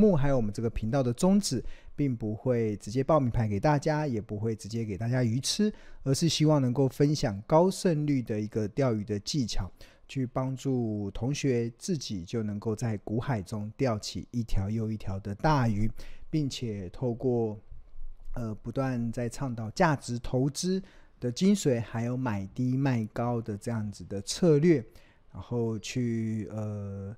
目还有我们这个频道的宗旨，并不会直接报名牌给大家，也不会直接给大家鱼吃，而是希望能够分享高胜率的一个钓鱼的技巧，去帮助同学自己就能够在股海中钓起一条又一条的大鱼，并且透过呃不断在倡导价值投资的精髓，还有买低卖高的这样子的策略，然后去呃。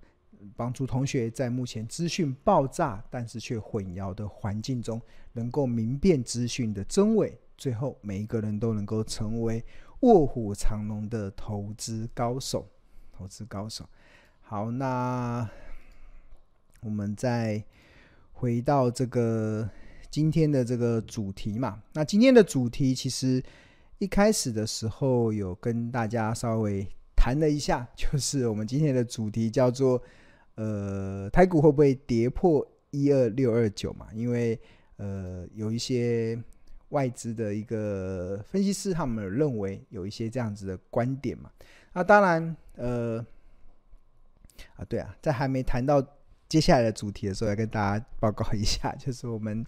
帮助同学在目前资讯爆炸但是却混淆的环境中，能够明辨资讯的真伪，最后每一个人都能够成为卧虎藏龙的投资高手。投资高手，好，那我们再回到这个今天的这个主题嘛。那今天的主题其实一开始的时候有跟大家稍微谈了一下，就是我们今天的主题叫做。呃，台股会不会跌破一二六二九嘛？因为呃，有一些外资的一个分析师，他们认为有一些这样子的观点嘛。那当然，呃，啊，对啊，在还没谈到。接下来的主题的时候，要跟大家报告一下，就是我们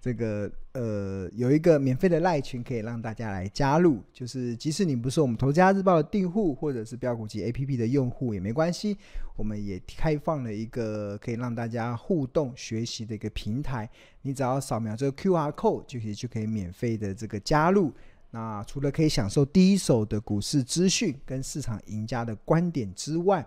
这个呃有一个免费的赖群，可以让大家来加入。就是即使你不是我们《投资家日报》的订户，或者是标股集 APP 的用户也没关系，我们也开放了一个可以让大家互动学习的一个平台。你只要扫描这个 QR code，就可以就可以免费的这个加入。那除了可以享受第一手的股市资讯跟市场赢家的观点之外，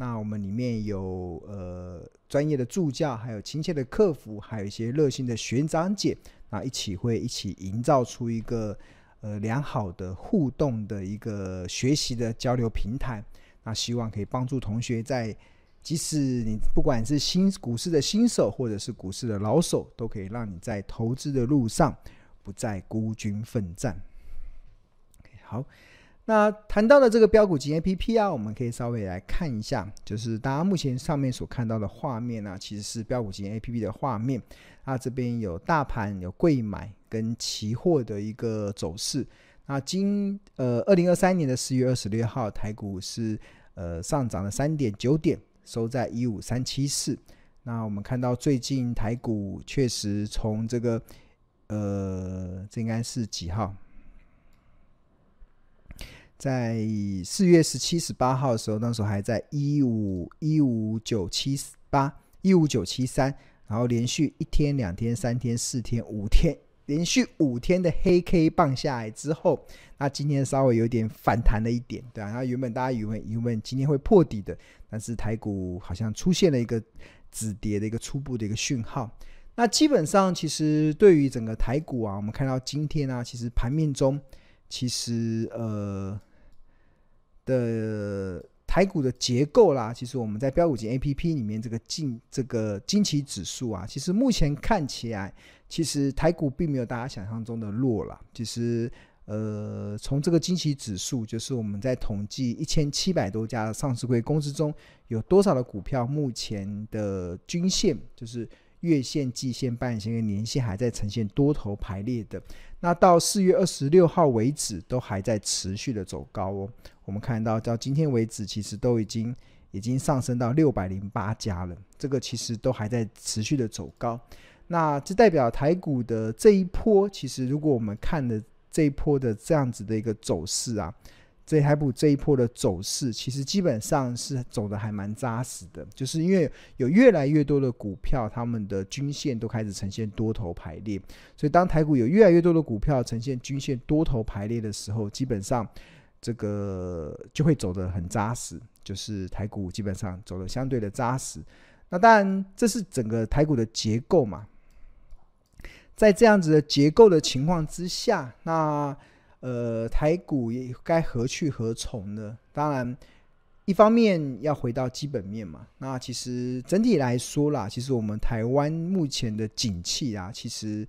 那我们里面有呃专业的助教，还有亲切的客服，还有一些热心的学长姐，那一起会一起营造出一个呃良好的互动的一个学习的交流平台。那希望可以帮助同学在，即使你不管是新股市的新手，或者是股市的老手，都可以让你在投资的路上不再孤军奋战。好。那谈到的这个标股金 APP 啊，我们可以稍微来看一下，就是大家目前上面所看到的画面呢、啊，其实是标股金 APP 的画面。啊，这边有大盘、有柜买跟期货的一个走势。那今呃二零二三年的四月二十六号，台股是呃上涨了三点九点，收在一五三七四。那我们看到最近台股确实从这个呃，这应该是几号？在四月十七、十八号的时候，那时候还在一五一五九七八、一五九七三，然后连续一天、两天、三天、四天、五天，连续五天的黑 K 棒下来之后，那今天稍微有点反弹了一点，对啊，那原本大家以为以为今天会破底的，但是台股好像出现了一个止跌的一个初步的一个讯号。那基本上，其实对于整个台股啊，我们看到今天啊，其实盘面中其实呃。的台股的结构啦，其实我们在标股集 APP 里面这个近这个惊奇指数啊，其实目前看起来，其实台股并没有大家想象中的弱了。其实，呃，从这个惊奇指数，就是我们在统计一千七百多家上市柜公司中，有多少的股票目前的均线就是。月线、季线、半线跟年线还在呈现多头排列的，那到四月二十六号为止，都还在持续的走高哦。我们看到到今天为止，其实都已经已经上升到六百零八家了，这个其实都还在持续的走高。那这代表台股的这一波，其实如果我们看的这一波的这样子的一个走势啊。这台股这一波的走势，其实基本上是走的还蛮扎实的，就是因为有越来越多的股票，他们的均线都开始呈现多头排列，所以当台股有越来越多的股票呈现均线多头排列的时候，基本上这个就会走得很扎实，就是台股基本上走得相对的扎实。那当然，这是整个台股的结构嘛，在这样子的结构的情况之下，那。呃，台股也该何去何从呢？当然，一方面要回到基本面嘛。那其实整体来说啦，其实我们台湾目前的景气啊，其实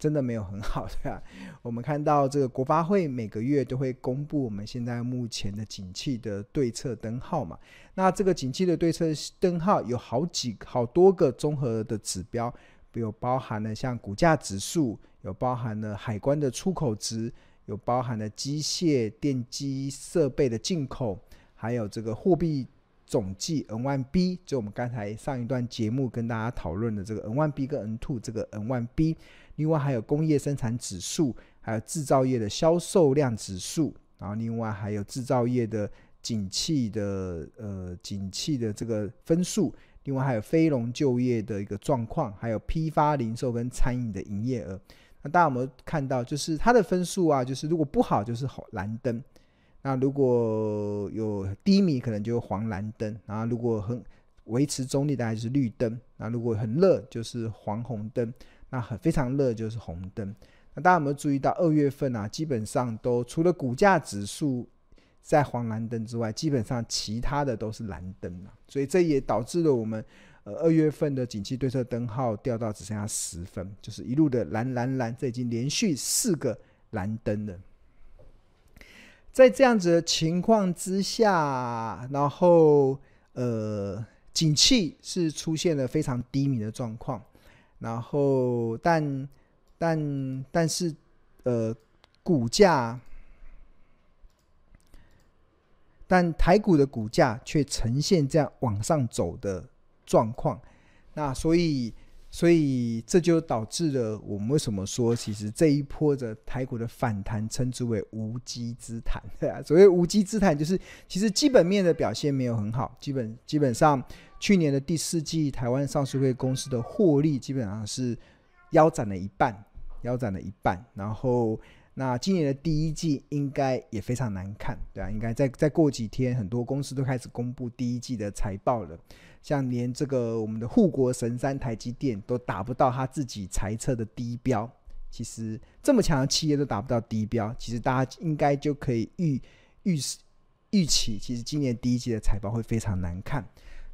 真的没有很好，对吧？我们看到这个国发会每个月都会公布我们现在目前的景气的对策灯号嘛。那这个景气的对策灯号有好几好多个综合的指标，有包含了像股价指数，有包含了海关的出口值。有包含了机械、电机设备的进口，还有这个货币总计 N1B，就我们刚才上一段节目跟大家讨论的这个 N1B 跟 N2 这个 N1B，另外还有工业生产指数，还有制造业的销售量指数，然后另外还有制造业的景气的呃景气的这个分数，另外还有非农就业的一个状况，还有批发零售跟餐饮的营业额。那大家有没有看到？就是它的分数啊，就是如果不好就是红蓝灯，那如果有低迷可能就黄蓝灯，然后如果很维持中立，大概就是绿灯。那如果很热就是黄红灯，那很非常热就是红灯。那大家有没有注意到二月份啊，基本上都除了股价指数在黄蓝灯之外，基本上其他的都是蓝灯啊，所以这也导致了我们。呃，二月份的景气对策灯号掉到只剩下十分，就是一路的蓝蓝蓝，这已经连续四个蓝灯了。在这样子的情况之下，然后呃，景气是出现了非常低迷的状况，然后但但但是呃，股价，但台股的股价却呈现这样往上走的。状况，那所以，所以这就导致了我们为什么说，其实这一波的台股的反弹称之为无稽之谈，所谓无稽之谈，就是其实基本面的表现没有很好，基本基本上去年的第四季台湾上市会公司的获利基本上是腰斩了一半，腰斩了一半，然后。那今年的第一季应该也非常难看，对啊，应该再再过几天，很多公司都开始公布第一季的财报了。像连这个我们的护国神山台积电都达不到他自己财测的低标，其实这么强的企业都达不到低标，其实大家应该就可以预预预期，其实今年第一季的财报会非常难看。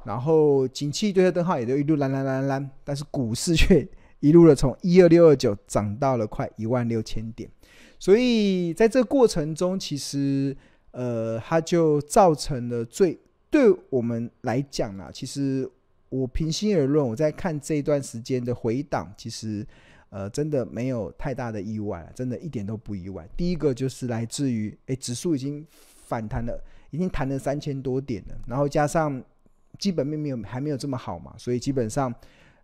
然后景气对策灯号也就一路蓝蓝蓝蓝，但是股市却一路的从一二六二九涨到了快一万六千点。所以在这个过程中，其实呃，它就造成了最对我们来讲啊，其实我平心而论，我在看这一段时间的回档，其实呃，真的没有太大的意外，真的一点都不意外。第一个就是来自于，诶，指数已经反弹了，已经弹了三千多点了，然后加上基本面没有还没有这么好嘛，所以基本上。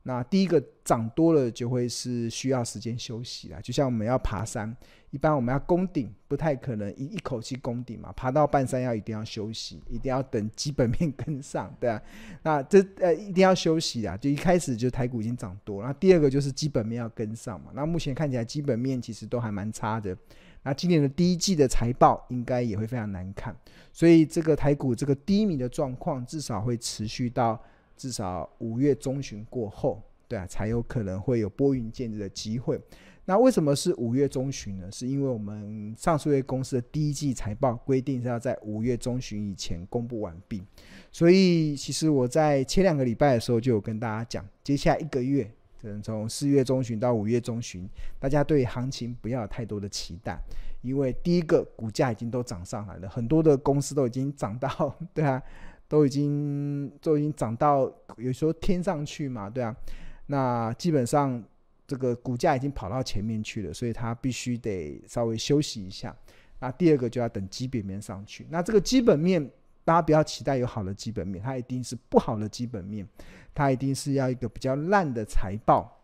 那第一个涨多了就会是需要时间休息啦，就像我们要爬山，一般我们要攻顶，不太可能一一口气攻顶嘛，爬到半山腰一定要休息，一定要等基本面跟上，对啊，那这呃一定要休息啊，就一开始就台股已经涨多，那第二个就是基本面要跟上嘛，那目前看起来基本面其实都还蛮差的，那今年的第一季的财报应该也会非常难看，所以这个台股这个低迷的状况至少会持续到。至少五月中旬过后，对啊，才有可能会有拨云见日的机会。那为什么是五月中旬呢？是因为我们上市柜公司的第一季财报规定是要在五月中旬以前公布完毕。所以，其实我在前两个礼拜的时候就有跟大家讲，接下来一个月，可能从四月中旬到五月中旬，大家对行情不要有太多的期待，因为第一个股价已经都涨上来了，很多的公司都已经涨到，对啊。都已经都已经涨到有时候天上去嘛，对啊，那基本上这个股价已经跑到前面去了，所以它必须得稍微休息一下。那第二个就要等基本面上去。那这个基本面大家不要期待有好的基本面，它一定是不好的基本面，它一定是要一个比较烂的财报。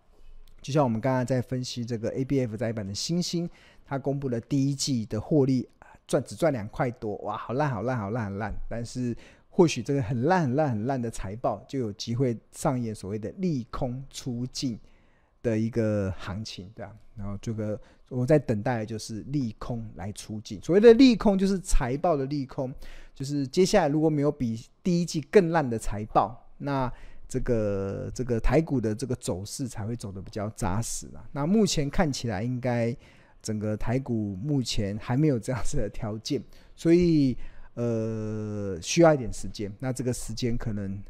就像我们刚刚在分析这个 ABF 在板的星星，它公布了第一季的获利赚只赚两块多，哇，好烂好烂好烂好烂，但是。或许这个很烂很烂很烂的财报就有机会上演所谓的利空出尽的一个行情，对吧？然后这个我在等待就是利空来出尽。所谓的利空就是财报的利空，就是接下来如果没有比第一季更烂的财报，那这个这个台股的这个走势才会走得比较扎实了。那目前看起来应该整个台股目前还没有这样子的条件，所以。呃，需要一点时间。那这个时间可能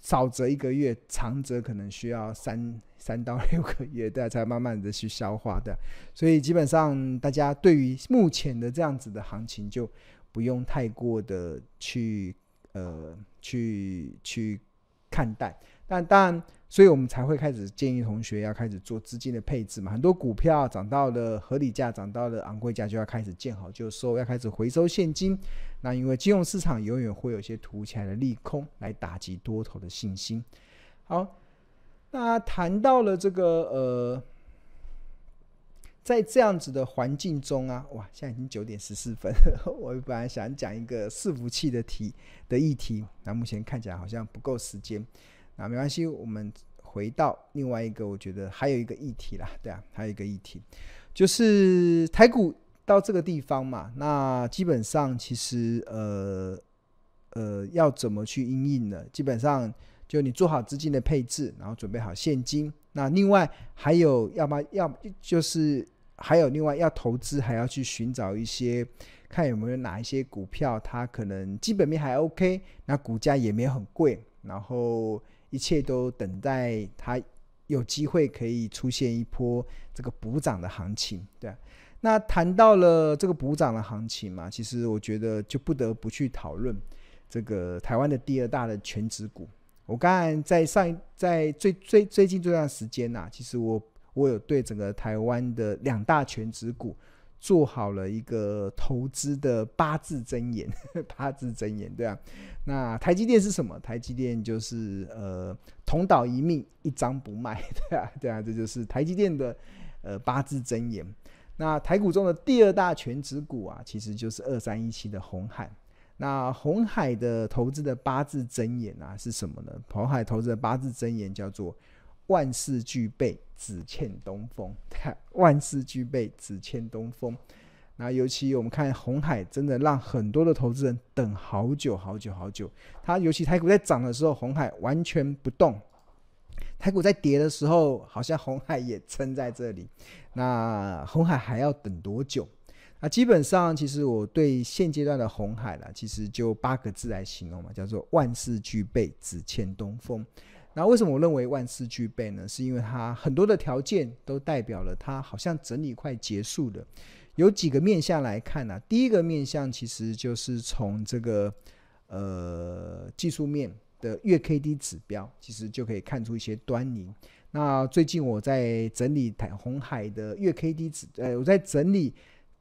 少则一个月，长则可能需要三三到六个月，大家才慢慢的去消化的。所以基本上，大家对于目前的这样子的行情，就不用太过的去呃去去看待。但当然，所以我们才会开始建议同学要开始做资金的配置嘛。很多股票涨到了合理价，涨到了昂贵价，就要开始见好就收，要开始回收现金。那因为金融市场永远会有一些突起来的利空来打击多头的信心。好，那谈到了这个呃，在这样子的环境中啊，哇，现在已经九点十四分，我本来想讲一个伺服器的题的议题，那目前看起来好像不够时间。啊，没关系，我们回到另外一个，我觉得还有一个议题啦，对啊，还有一个议题，就是台股到这个地方嘛，那基本上其实呃呃要怎么去应应呢？基本上就你做好资金的配置，然后准备好现金。那另外还有要么要就是还有另外要投资，还要去寻找一些看有没有哪一些股票，它可能基本面还 OK，那股价也没有很贵，然后。一切都等待它有机会可以出现一波这个补涨的行情，对。那谈到了这个补涨的行情嘛，其实我觉得就不得不去讨论这个台湾的第二大的权值股。我刚才在上一在最最最近这段时间呐、其实我我有对整个台湾的两大全值股。做好了一个投资的八字真言，八字真言，对啊。那台积电是什么？台积电就是呃，同岛一命，一张不卖，对啊，对啊，这就是台积电的呃八字真言。那台股中的第二大权值股啊，其实就是二三一七的红海。那红海的投资的八字真言啊是什么呢？红海投资的八字真言叫做。万事俱备，只欠东风。万事俱备，只欠东风。那尤其我们看红海，真的让很多的投资人等好久好久好久。它尤其台股在涨的时候，红海完全不动；台股在跌的时候，好像红海也撑在这里。那红海还要等多久？那基本上，其实我对现阶段的红海呢，其实就八个字来形容嘛，叫做万事俱备，只欠东风。那为什么我认为万事俱备呢？是因为它很多的条件都代表了它好像整理快结束了。有几个面向来看呢、第一个面向其实就是从这个呃技术面的月 K D 指标，其实就可以看出一些端倪。那最近我在整理台红海的月 K D 指，呃，我在整理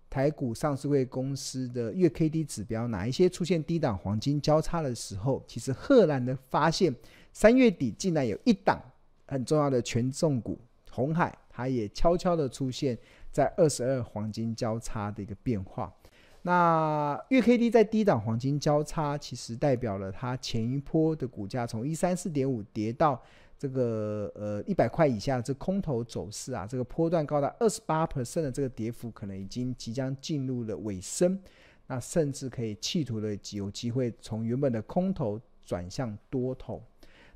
台股上市会公司的月 K D 指标，哪一些出现低档黄金交叉的时候，其实赫然的发现。三月底竟然有一档很重要的权重股红海，它也悄悄的出现在二十二黄金交叉的一个变化。那月 K D 在低档黄金交叉，其实代表了它前一波的股价从一三四点五跌到这个呃一百块以下的这空头走势啊，这个波段高达二十八 percent 的这个跌幅，可能已经即将进入了尾声。那甚至可以企图的有机会从原本的空头转向多头。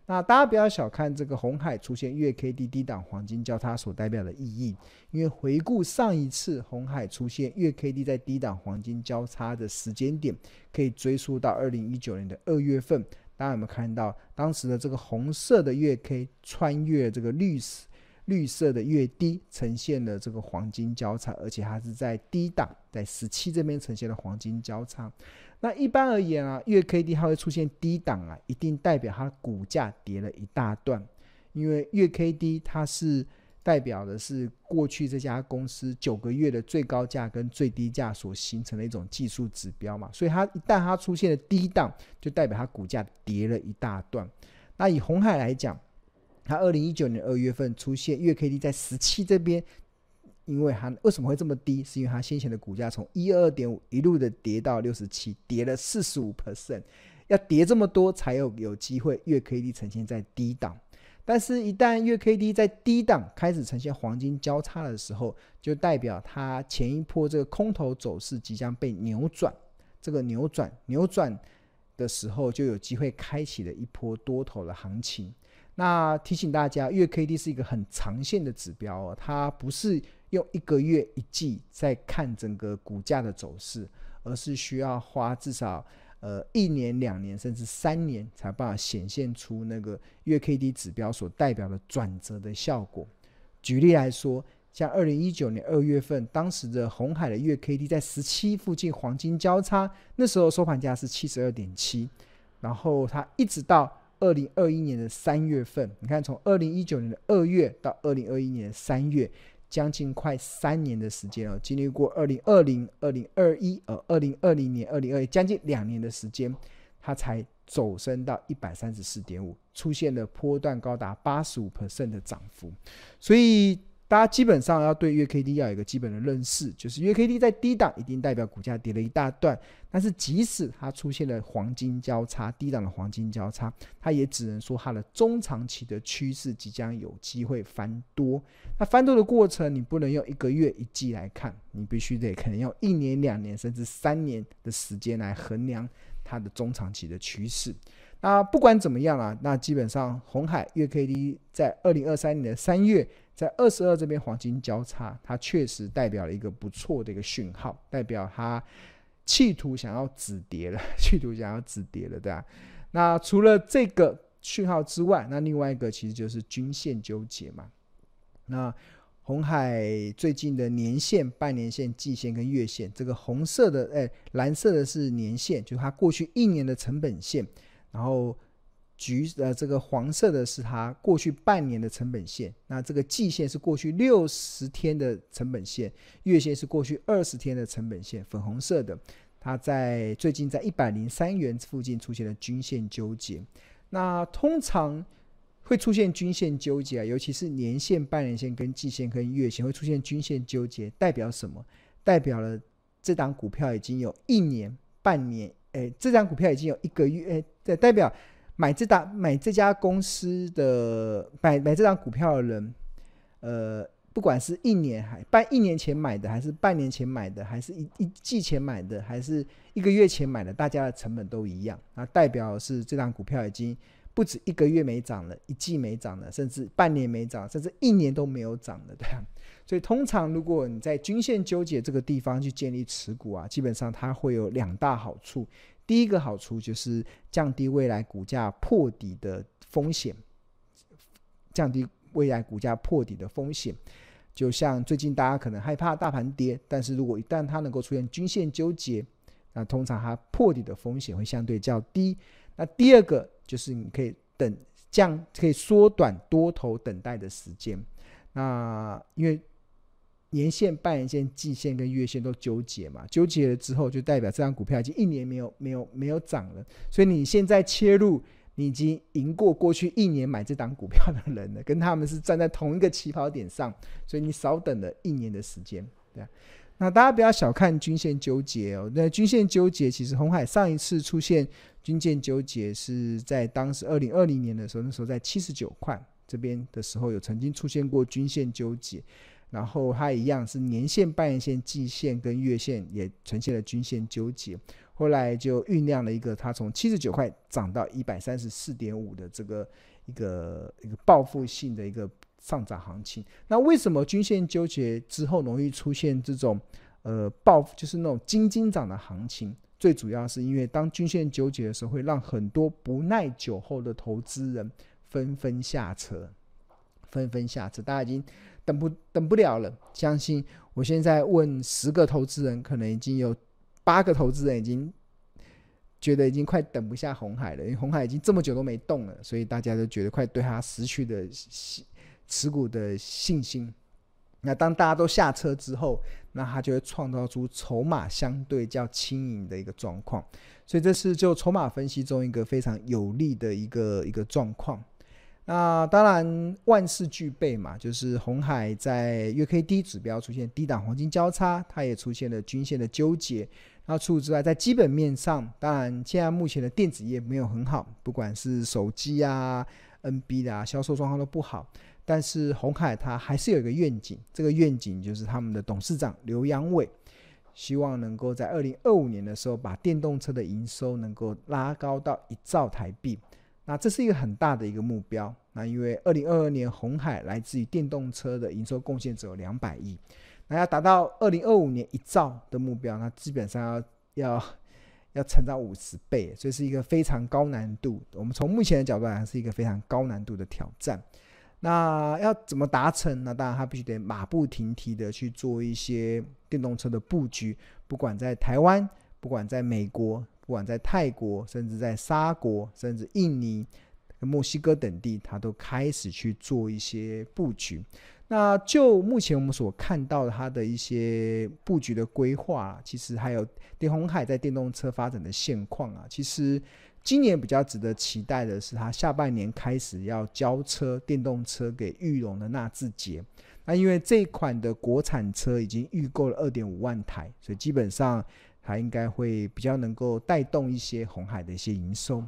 那大家不要小看这个红海出现月 K D 低档黄金交叉所代表的意义，因为回顾上一次红海出现月 K D 在低档黄金交叉的时间点，可以追溯到二零一九年的二月份。大家有没有看到当时的这个红色的月 K 穿越这个绿色绿色的越低，呈现了这个黄金交叉，而且它是在低档，在十七这边呈现了黄金交叉。那一般而言啊，月 K D 它会出现低档啊，一定代表它股价跌了一大段，因为月 K D 它是代表的是过去这家公司九个月的最高价跟最低价所形成的一种技术指标嘛，所以它一旦它出现了低档，就代表它股价跌了一大段。那以红海来讲，它二零一九年二月份出现月 K D 在十七这边。因为它为什么会这么低？是因为它先前的股价从一二点五一路的跌到六十七，跌了四十五 percent，要跌这么多才有有机会月 K D 呈现在低档。但是，一旦月 K D 在低档开始呈现黄金交叉的时候，就代表它前一波这个空头走势即将被扭转。这个扭转扭转的时候，就有机会开启了一波多头的行情。那提醒大家，月 K D 是一个很长线的指标哦，它不是。用一个月一季在看整个股价的走势，而是需要花至少呃一年、两年甚至三年，才办法显现出那个月 K D 指标所代表的转折的效果。举例来说，像二零一九年二月份，当时的红海的月 K D 在十七附近黄金交叉，那时候收盘价是七十二点七，然后它一直到二零二一年的三月份，你看从二零一九年的二月到二零二一年的三月，将近快三年的时间哦，经历过二零二零、二零二一，呃，二零二零年、二零二一，将近两年的时间，它才走升到一百三十四点五，出现了波段高达八十五 percent 的涨幅，所以。大家基本上要对月 K D 要有一个基本的认识，就是月 K D 在低档一定代表股价跌了一大段，但是即使它出现了黄金交叉，低档的黄金交叉，它也只能说它的中长期的趋势即将有机会翻多。那翻多的过程，你不能用一个月一季来看，你必须得可能用一年、两年甚至三年的时间来衡量它的中长期的趋势。那不管怎么样啊，那基本上红海月 K D 在二零二三年的三月。在二十二这边黄金交叉，它确实代表了一个不错的一个讯号，代表它企图想要止跌了，企图想要止跌了，对吧？那除了这个讯号之外，那另外一个其实就是均线纠结嘛。那红海最近的年线、半年线、季线跟月线，这个红色的，哎，蓝色的是年线，就是它过去一年的成本线，然后。橘呃，这个黄色的是它过去半年的成本线，那这个季线是过去六十天的成本线，月线是过去二十天的成本线。粉红色的，它在最近在一百零三元附近出现了均线纠结。那通常会出现均线纠结啊，尤其是年线、半年线跟季线跟月线会出现均线纠结，代表什么？代表了这档股票已经有一年、半年，哎，这档股票已经有一个月，哎，这代表。买这档买这家公司的买买这张股票的人，呃，不管是一年还半一年前买的，还是半年前买的，还是一一季前买的，还是一个月前买的，大家的成本都一样。那代表是这张股票已经不止一个月没涨了，一季没涨了，甚至半年没涨，甚至一年都没有涨了，对。所以通常如果你在均线纠结这个地方去建立持股啊，基本上它会有两大好处。第一个好处就是降低未来股价破底的风险，降低未来股价破底的风险。就像最近大家可能害怕大盘跌，但是如果一旦它能够出现均线纠结，那通常它破底的风险会相对较低。那第二个就是你可以等降，可以缩短多头等待的时间。那因为年线、半年线、季线跟月线都纠结嘛，纠结了之后就代表这张股票已经一年没有、没有、没有涨了。所以你现在切入，你已经赢过过去一年买这档股票的人了，跟他们是站在同一个起跑点上，所以你少等了一年的时间。对，那大家不要小看均线纠结哦。那均线纠结其实红海上一次出现均线纠结是在当时二零二零年的时候，那时候在七十九块这边的时候有曾经出现过均线纠结。然后它一样是年线、半年线、季线跟月线也呈现了均线纠结，后来就酝酿了一个它从七十九块涨到一百三十四点五的这个一个一个报复性的一个上涨行情。那为什么均线纠结之后容易出现这种呃报就是那种惊惊涨的行情？最主要是因为当均线纠结的时候，会让很多不耐久候的投资人纷纷下车，纷纷下车，大家已经。等不等不了了，相信我现在问十个投资人，可能已经有八个投资人已经觉得已经快等不下红海了，因为红海已经这么久都没动了，所以大家都觉得快对他失去的持股的信心。那当大家都下车之后，那他就会创造出筹码相对较轻盈的一个状况，所以这是就筹码分析中一个非常有利的一个一个状况。那当然万事俱备嘛，就是红海在月 K D 指标出现低档黄金交叉，它也出现了均线的纠结。那除此之外，在基本面上，当然现在目前的电子业没有很好，不管是手机啊、NB 的啊，销售状况都不好。但是红海它还是有一个愿景，这个愿景就是他们的董事长刘扬伟希望能够在二零二五年的时候，把电动车的营收能够拉高到一兆台币。那这是一个很大的一个目标。那因为二零二二年红海来自于电动车的营收贡献只有两百亿，那要达到二零二五年一兆的目标，那基本上要要要成长五十倍，所以是一个非常高难度。我们从目前的角度来看，是一个非常高难度的挑战。那要怎么达成？那当然他必须得马不停蹄的去做一些电动车的布局，不管在台湾，不管在美国。不管在泰国，甚至在沙国，甚至印尼，墨西哥等地，它都开始去做一些布局。那就目前我们所看到的它的一些布局的规划，其实还有电鸿海在电动车发展的现况啊，其实今年比较值得期待的是，它下半年开始要交车电动车给裕隆的纳智捷。那因为这款的国产车已经预购了二点五万台，所以基本上它应该会比较能够带动一些红海的一些营收。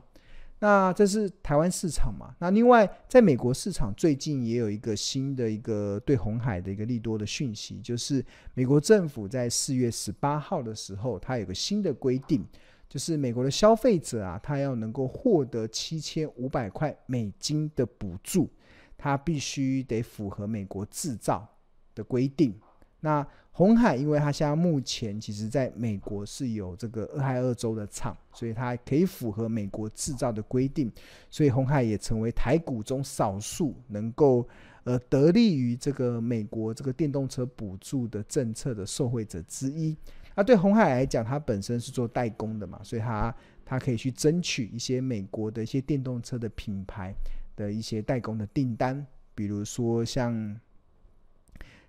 那这是台湾市场嘛？那另外，在美国市场最近也有一个新的一个对红海的一个利多的讯息，就是美国政府在四月十八号的时候，它有个新的规定，就是美国的消费者啊，他要能够获得七千五百块美金的补助，他必须得符合美国制造的规定。那红海，因为它现在目前其实在美国是有这个俄亥俄州的厂，所以它可以符合美国制造的规定，所以红海也成为台股中少数能够呃得利于这个美国这个电动车补助的政策的受惠者之一。那对红海来讲，它本身是做代工的嘛，所以它它可以去争取一些美国的一些电动车的品牌的一些代工的订单，比如说像。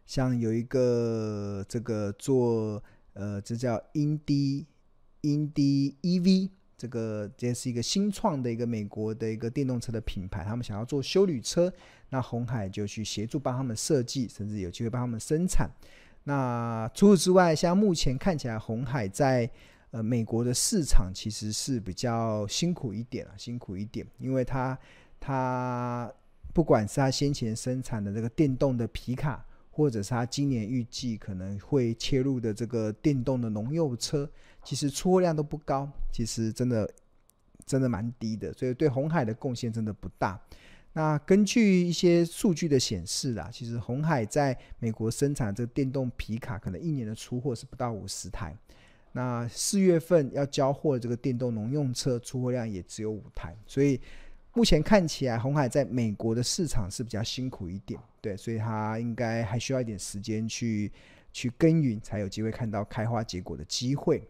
像有一个这个做呃，这叫 Indy Indy EV，这个这是一个新创的一个美国的一个电动车的品牌，他们想要做休旅车，那红海就去协助帮他们设计，甚至有机会帮他们生产。那除此之外，像目前看起来，红海在呃美国的市场其实是比较辛苦一点啊，辛苦一点，因为它它不管是它先前生产的这个电动的皮卡。或者是他今年预计可能会切入的这个电动的农用车，其实出货量都不高，其实真的真的蛮低的，所以对红海的贡献真的不大。那根据一些数据的显示啦，其实红海在美国生产这个电动皮卡，可能一年的出货是不到五十台。那四月份要交货的这个电动农用车出货量也只有五台，所以。目前看起来，红海在美国的市场是比较辛苦一点，对，所以它应该还需要一点时间去去耕耘，才有机会看到开花结果的机会。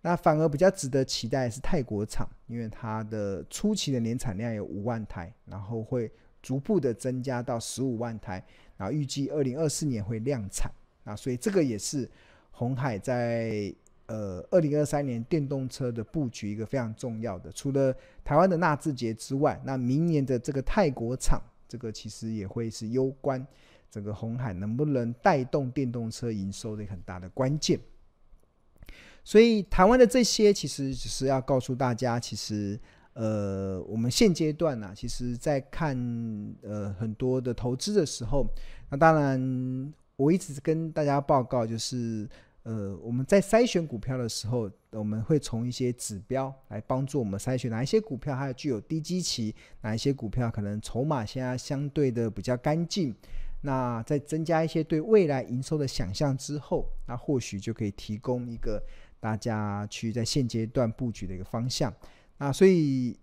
那反而比较值得期待是泰国厂，因为它的初期的年产量有五万台，然后会逐步的增加到十五万台，然后预计二零二四年会量产。那所以这个也是红海在。呃，二零二三年电动车的布局一个非常重要的，除了台湾的纳智捷之外，那明年的这个泰国厂，这个其实也会是攸关整个红海能不能带动电动车营收的很大的关键。所以台湾的这些其实只是要告诉大家，其实呃，我们现阶段呢、其实在看呃很多的投资的时候，那当然我一直跟大家报告就是。呃，我们在筛选股票的时候，我们会从一些指标来帮助我们筛选哪一些股票还具有低基期，哪一些股票可能筹码现在相对的比较干净。那再增加一些对未来营收的想象之后，那或许就可以提供一个大家去在现阶段布局的一个方向。那所以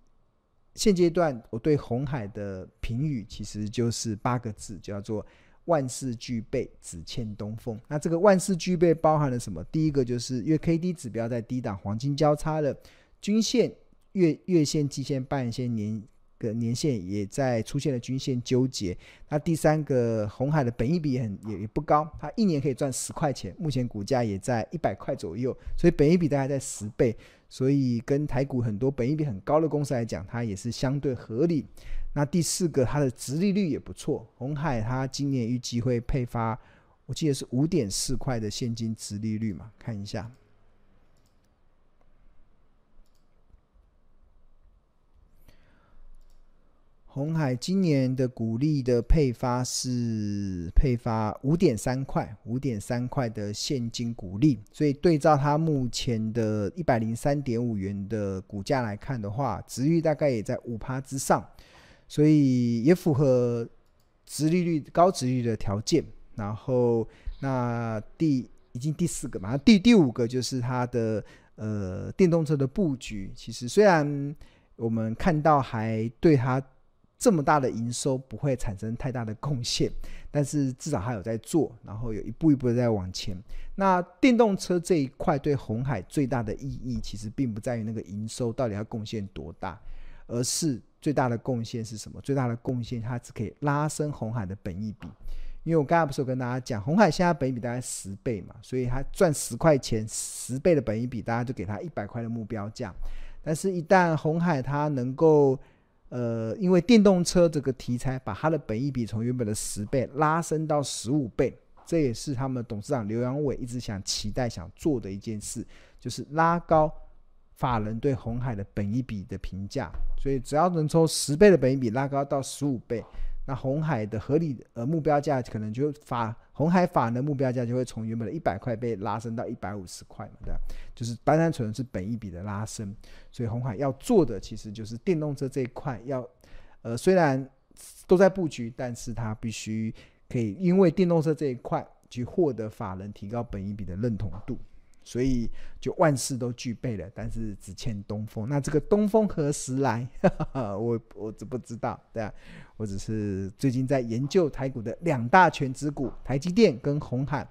现阶段我对红海的评语其实就是八个字，叫做。万事俱备，只欠东风。那这个万事俱备包含了什么？第一个就是月 K D 指标在低档黄金交叉的均线、月月线、季线、半线、年个年线也在出现了均线纠结。那第三个，红海的本益比也很也也不高，它一年可以赚十块钱，目前股价也在一百块左右，所以本益比大概在十倍，所以跟台股很多本益比很高的公司来讲，它也是相对合理。那第四个，它的殖利率也不错。红海它今年预计会配发，我记得是五点四块的现金殖利率嘛，看一下。红海今年的股利的配发是配发五点三块，五点三块的现金股利，所以对照它目前的一百零三点五元的股价来看的话，殖率大概也在五趴之上。所以也符合殖利率高殖率的条件，然后那第已经第四个嘛，第第五个就是它的呃电动车的布局。其实虽然我们看到还对它这么大的营收不会产生太大的贡献，但是至少还有在做，然后有一步一步的在往前。那电动车这一块对红海最大的意义，其实并不在于那个营收到底要贡献多大，而是。最大的贡献是什么？最大的贡献它是可以拉升红海的本益比。因为我刚才不是有跟大家讲，红海现在本益比大概十倍嘛，所以他赚十块钱，十倍的本益比，大家就给他一百块的目标价。但是，一旦红海它能够，呃，因为电动车这个题材，把它的本益比从原本的十倍拉升到十五倍，这也是他们董事长刘阳伟一直想期待、想做的一件事，就是拉高法人对红海的本一比的评价。所以，只要能从十倍的本一比拉高到十五倍。那红海的合理呃目标价可能就法红海法人的目标价就会从原本的一百块被拉升到一百五十块嘛，对？就是单单纯是本一比的拉升，所以红海要做的其实就是电动车这一块要呃虽然都在布局，但是它必须可以因为电动车这一块去获得法人提高本一比的认同度。所以就万事都具备了，但是只欠东风。那这个东风何时来？我我知不知道？对啊，我只是最近在研究台股的两大权值股，台积电跟红海，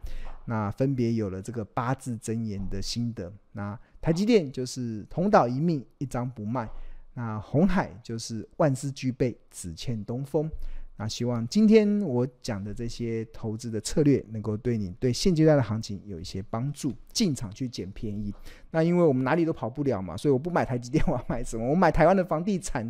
那分别有了这个八字真言的心得。那台积电就是同岛一命，一张不卖；那红海就是万事俱备，只欠东风。那希望今天我讲的这些投资的策略，能够对你对现阶段的行情有一些帮助，进场去捡便宜。那因为我们哪里都跑不了嘛，所以我不买台积电，我要买什么？我买台湾的房地产